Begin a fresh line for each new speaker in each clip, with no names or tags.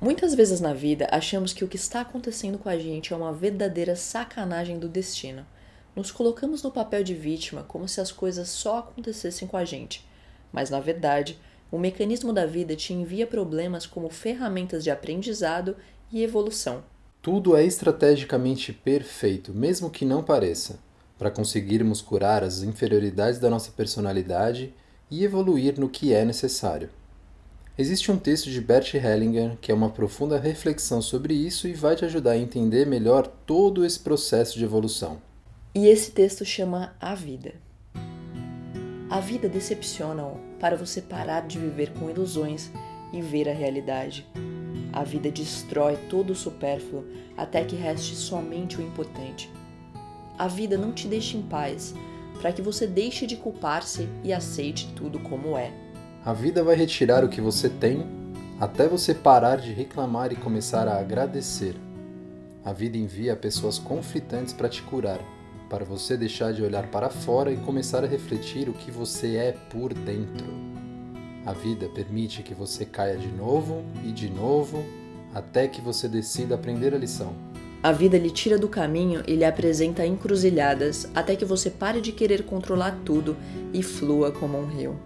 Muitas vezes na vida achamos que o que está acontecendo com a gente é uma verdadeira sacanagem do destino. Nos colocamos no papel de vítima como se as coisas só acontecessem com a gente. Mas na verdade, o mecanismo da vida te envia problemas como ferramentas de aprendizado e evolução.
Tudo é estrategicamente perfeito, mesmo que não pareça, para conseguirmos curar as inferioridades da nossa personalidade e evoluir no que é necessário. Existe um texto de Bert Hellinger que é uma profunda reflexão sobre isso e vai te ajudar a entender melhor todo esse processo de evolução.
E esse texto chama A Vida. A vida decepciona para você parar de viver com ilusões e ver a realidade. A vida destrói todo o supérfluo até que reste somente o importante. A vida não te deixa em paz para que você deixe de culpar-se e aceite tudo como é.
A vida vai retirar o que você tem até você parar de reclamar e começar a agradecer. A vida envia pessoas conflitantes para te curar, para você deixar de olhar para fora e começar a refletir o que você é por dentro. A vida permite que você caia de novo e de novo até que você decida aprender a lição.
A vida lhe tira do caminho e lhe apresenta encruzilhadas até que você pare de querer controlar tudo e flua como um rio.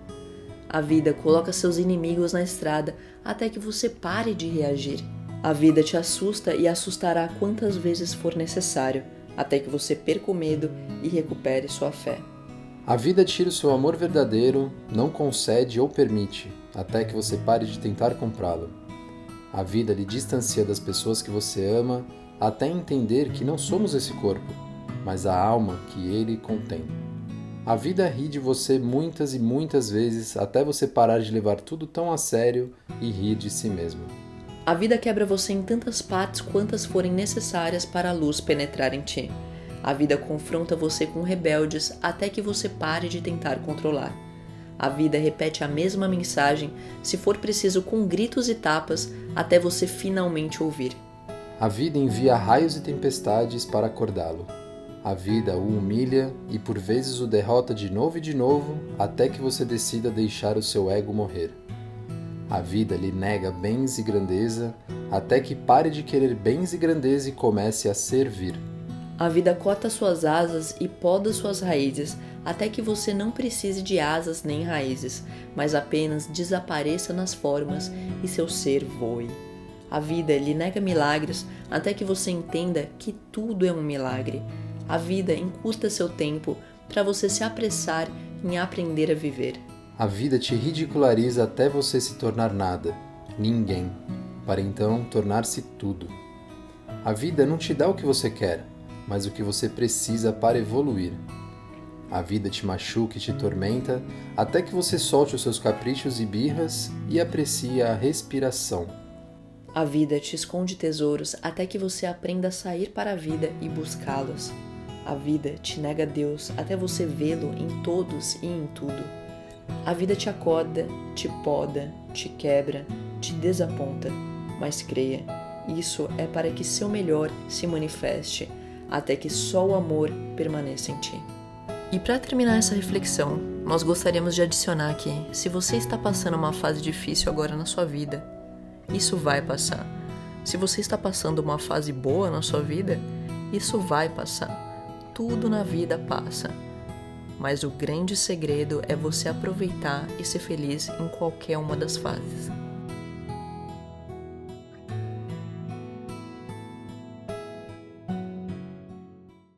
A vida coloca seus inimigos na estrada até que você pare de reagir. A vida te assusta e assustará quantas vezes for necessário, até que você perca o medo e recupere sua fé.
A vida tira o seu amor verdadeiro, não concede ou permite, até que você pare de tentar comprá-lo. A vida lhe distancia das pessoas que você ama, até entender que não somos esse corpo, mas a alma que ele contém. A vida ri de você muitas e muitas vezes até você parar de levar tudo tão a sério e rir de si mesmo.
A vida quebra você em tantas partes quantas forem necessárias para a luz penetrar em ti. A vida confronta você com rebeldes até que você pare de tentar controlar. A vida repete a mesma mensagem, se for preciso com gritos e tapas, até você finalmente ouvir.
A vida envia raios e tempestades para acordá-lo. A vida o humilha e por vezes o derrota de novo e de novo até que você decida deixar o seu ego morrer. A vida lhe nega bens e grandeza até que pare de querer bens e grandeza e comece a servir.
A vida corta suas asas e poda suas raízes até que você não precise de asas nem raízes, mas apenas desapareça nas formas e seu ser voe. A vida lhe nega milagres até que você entenda que tudo é um milagre a vida encurta seu tempo para você se apressar em aprender a viver.
A vida te ridiculariza até você se tornar nada, ninguém, para então tornar-se tudo. A vida não te dá o que você quer, mas o que você precisa para evoluir. A vida te machuca e te tormenta até que você solte os seus caprichos e birras e aprecie a respiração.
A vida te esconde tesouros até que você aprenda a sair para a vida e buscá-los. A vida te nega Deus até você vê-lo em todos e em tudo. A vida te acorda, te poda, te quebra, te desaponta, mas creia, isso é para que seu melhor se manifeste, até que só o amor permaneça em ti. E para terminar essa reflexão, nós gostaríamos de adicionar que, se você está passando uma fase difícil agora na sua vida, isso vai passar. Se você está passando uma fase boa na sua vida, isso vai passar tudo na vida passa, mas o grande segredo é você aproveitar e ser feliz em qualquer uma das fases.